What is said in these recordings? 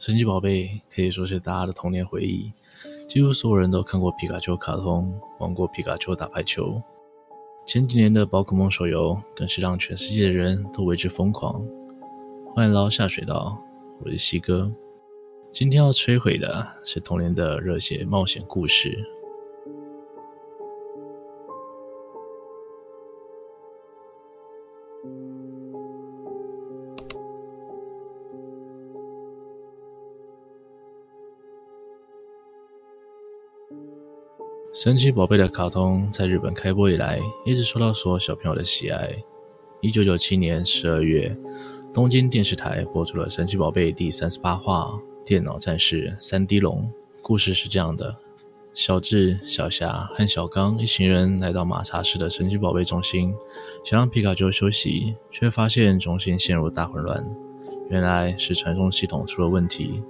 神奇宝贝可以说是大家的童年回忆，几乎所有人都看过皮卡丘卡通，玩过皮卡丘打排球。前几年的宝可梦手游更是让全世界的人都为之疯狂。欢迎来到下水道，我是西哥。今天要摧毁的是童年的热血冒险故事。神奇宝贝的卡通在日本开播以来，一直受到所有小朋友的喜爱。一九九七年十二月，东京电视台播出了《神奇宝贝》第三十八话《电脑战士三 D 龙》。故事是这样的：小智、小霞和小刚一行人来到马茶市的神奇宝贝中心，想让皮卡丘休息，却发现中心陷入大混乱。原来是传送系统出了问题，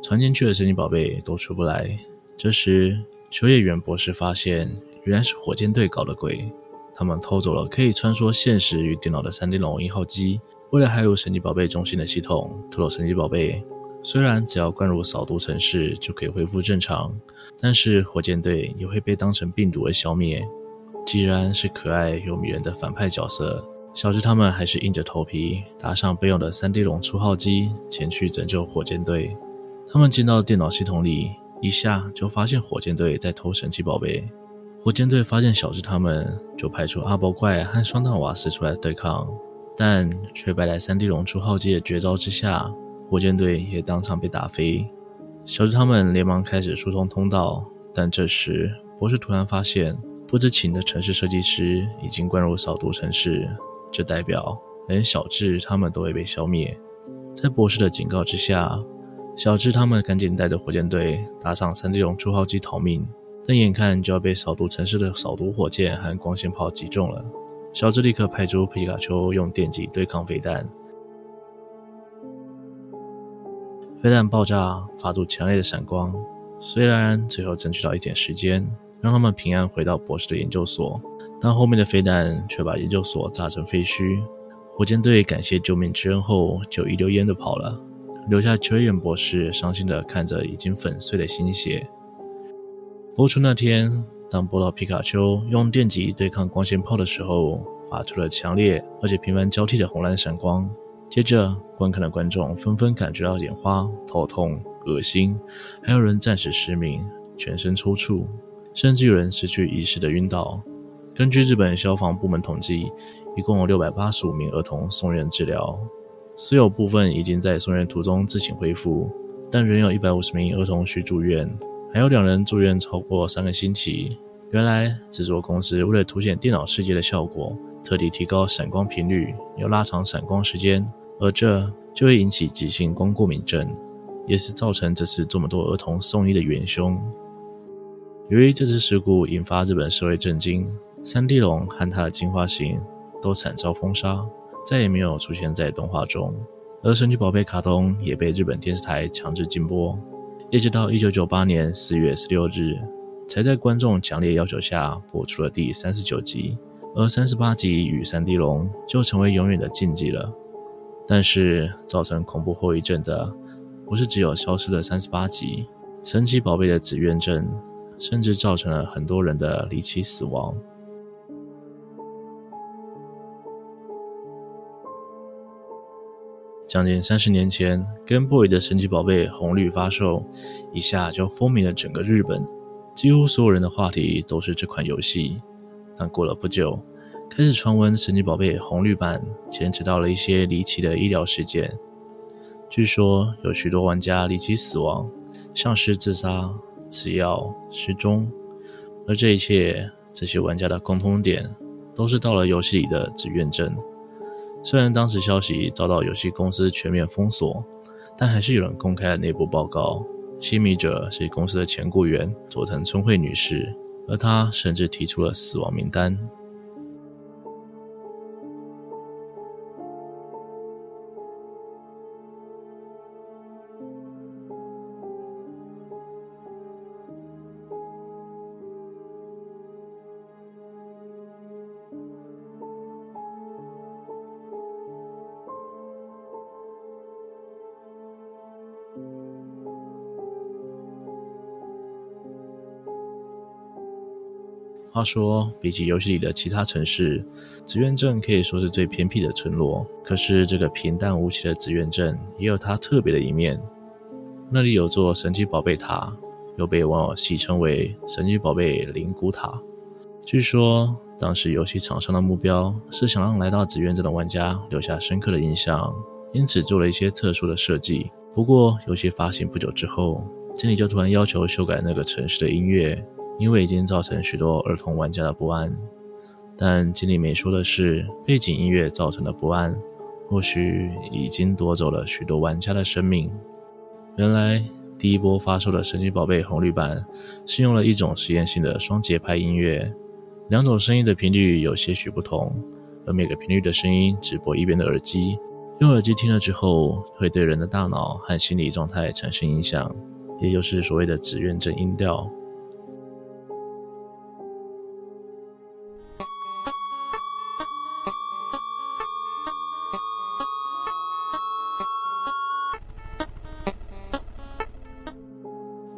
传进去的神奇宝贝都出不来。这时，秋叶原博士发现，原来是火箭队搞的鬼。他们偷走了可以穿梭现实与电脑的三 D 龙一号机，为了骇入神奇宝贝中心的系统，偷了神奇宝贝。虽然只要灌入扫毒程式就可以恢复正常，但是火箭队也会被当成病毒而消灭。既然是可爱又迷人的反派角色，小智他们还是硬着头皮搭上备用的三 D 龙初号机，前去拯救火箭队。他们进到电脑系统里。一下就发现火箭队在偷神奇宝贝，火箭队发现小智他们，就派出阿波怪和双蛋瓦斯出来对抗，但却败在三 D 龙出号机的绝招之下，火箭队也当场被打飞。小智他们连忙开始疏通通道，但这时博士突然发现，不知情的城市设计师已经灌入扫毒城市，这代表连小智他们都会被消灭。在博士的警告之下。小智他们赶紧带着火箭队搭上三 D 龙初号机逃命，但眼看就要被扫毒城市的扫毒火箭和光线炮击中了。小智立刻派出皮卡丘用电击对抗飞弹，飞弹爆炸发出强烈的闪光。虽然最后争取到一点时间，让他们平安回到博士的研究所，但后面的飞弹却把研究所炸成废墟。火箭队感谢救命之恩后，就一溜烟的跑了。留下秋叶博士伤心的看着已经粉碎的新血。播出那天，当播到皮卡丘用电击对抗光线炮的时候，发出了强烈而且频繁交替的红蓝闪光。接着，观看的观众纷纷感觉到眼花、头痛、恶心，还有人暂时失明、全身抽搐，甚至有人失去意识的晕倒。根据日本消防部门统计，一共有六百八十五名儿童送院治疗。虽有部分已经在送院途中自行恢复，但仍有一百五十名儿童需住院，还有两人住院超过三个星期。原来制作公司为了凸显电脑世界的效果，特地提高闪光频率，又拉长闪光时间，而这就会引起急性光过敏症，也是造成这次这么多儿童送医的元凶。由于这次事故引发日本社会震惊，三 D 龙和它的进化型都惨遭封杀。再也没有出现在动画中，而神奇宝贝卡通也被日本电视台强制禁播，一直到一九九八年四月十六日，才在观众强烈要求下播出了第三十九集，而三十八集与三 D 龙就成为永远的禁忌了。但是造成恐怖后遗症的，不是只有消失的三十八集，神奇宝贝的紫苑症，甚至造成了很多人的离奇死亡。将近三十年前，Game Boy 的神奇宝贝红绿发售，一下就风靡了整个日本，几乎所有人的话题都是这款游戏。但过了不久，开始传闻神奇宝贝红绿版牵扯到了一些离奇的医疗事件，据说有许多玩家离奇死亡，像是自杀、吃药、失踪，而这一切，这些玩家的共通点，都是到了游戏里的紫苑症。虽然当时消息遭到游戏公司全面封锁，但还是有人公开了内部报告。泄密者是公司的前雇员佐藤春惠女士，而她甚至提出了死亡名单。话说，比起游戏里的其他城市，紫苑镇可以说是最偏僻的村落。可是，这个平淡无奇的紫苑镇也有它特别的一面。那里有座神奇宝贝塔，又被网友戏称为“神奇宝贝灵骨塔”。据说，当时游戏厂商的目标是想让来到紫苑镇的玩家留下深刻的印象，因此做了一些特殊的设计。不过，游戏发行不久之后，经理就突然要求修改那个城市的音乐。因为已经造成许多儿童玩家的不安，但经理没说的是，背景音乐造成的不安，或许已经夺走了许多玩家的生命。原来第一波发售的神奇宝贝红绿版是用了一种实验性的双节拍音乐，两种声音的频率有些许不同，而每个频率的声音只播一边的耳机，用耳机听了之后，会对人的大脑和心理状态产生影响，也就是所谓的紫苑镇音调。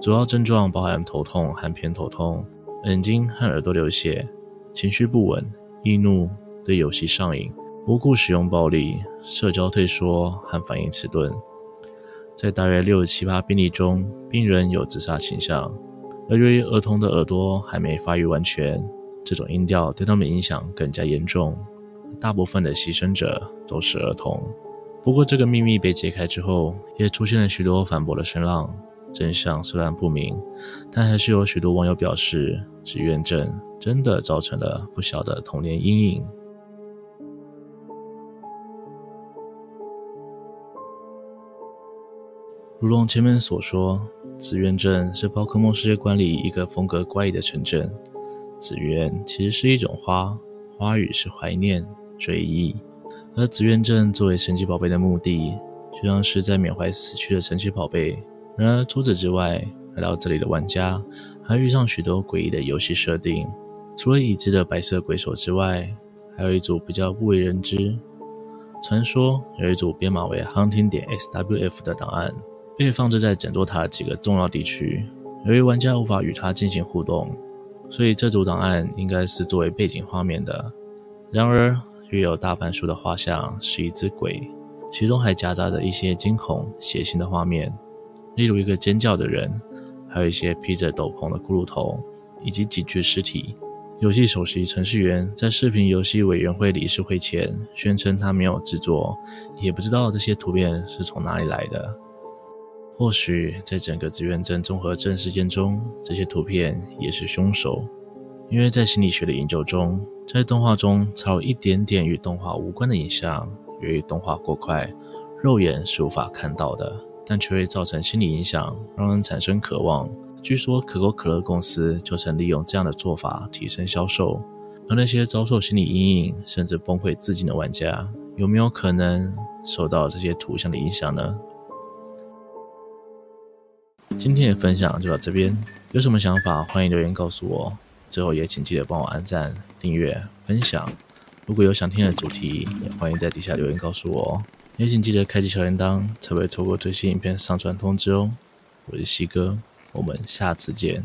主要症状包含头痛和偏头痛、眼睛和耳朵流血、情绪不稳、易怒、对游戏上瘾、无故使用暴力、社交退缩和反应迟钝。在大约六七八病例中，病人有自杀倾向。而由于儿童的耳朵还没发育完全，这种音调对他们影响更加严重。大部分的牺牲者都是儿童。不过，这个秘密被揭开之后，也出现了许多反驳的声浪。真相虽然不明，但还是有许多网友表示，紫苑镇真的造成了不小的童年阴影。如同前面所说，紫苑镇是宝可梦世界观里一个风格怪异的城镇。紫苑其实是一种花，花语是怀念、追忆，而紫苑镇作为神奇宝贝的墓地，就像是在缅怀死去的神奇宝贝。然而，除此之外，来到这里的玩家还遇上许多诡异的游戏设定。除了已知的白色鬼手之外，还有一组比较不为人知。传说有一组编码为 “hunting 点 swf” 的档案，被放置在整座塔几个重要地区。由于玩家无法与它进行互动，所以这组档案应该是作为背景画面的。然而，约有大半数的画像是一只鬼，其中还夹杂着一些惊恐、血腥的画面。例如一个尖叫的人，还有一些披着斗篷的骷髅头，以及几具尸体。游戏首席程序员在视频游戏委员会理事会前宣称他没有制作，也不知道这些图片是从哪里来的。或许在整个紫苑镇综合症事件中，这些图片也是凶手，因为在心理学的研究中，在动画中才有一点点与动画无关的影像，由于动画过快，肉眼是无法看到的。但却会造成心理影响，让人产生渴望。据说可口可乐公司就曾利用这样的做法提升销售。而那些遭受心理阴影甚至崩溃自尽的玩家，有没有可能受到这些图像的影响呢？今天的分享就到这边，有什么想法欢迎留言告诉我。最后也请记得帮我按赞、订阅、分享。如果有想听的主题，也欢迎在底下留言告诉我。也请记得开启小铃铛，才不会错过最新影片上传通知哦。我是西哥，我们下次见。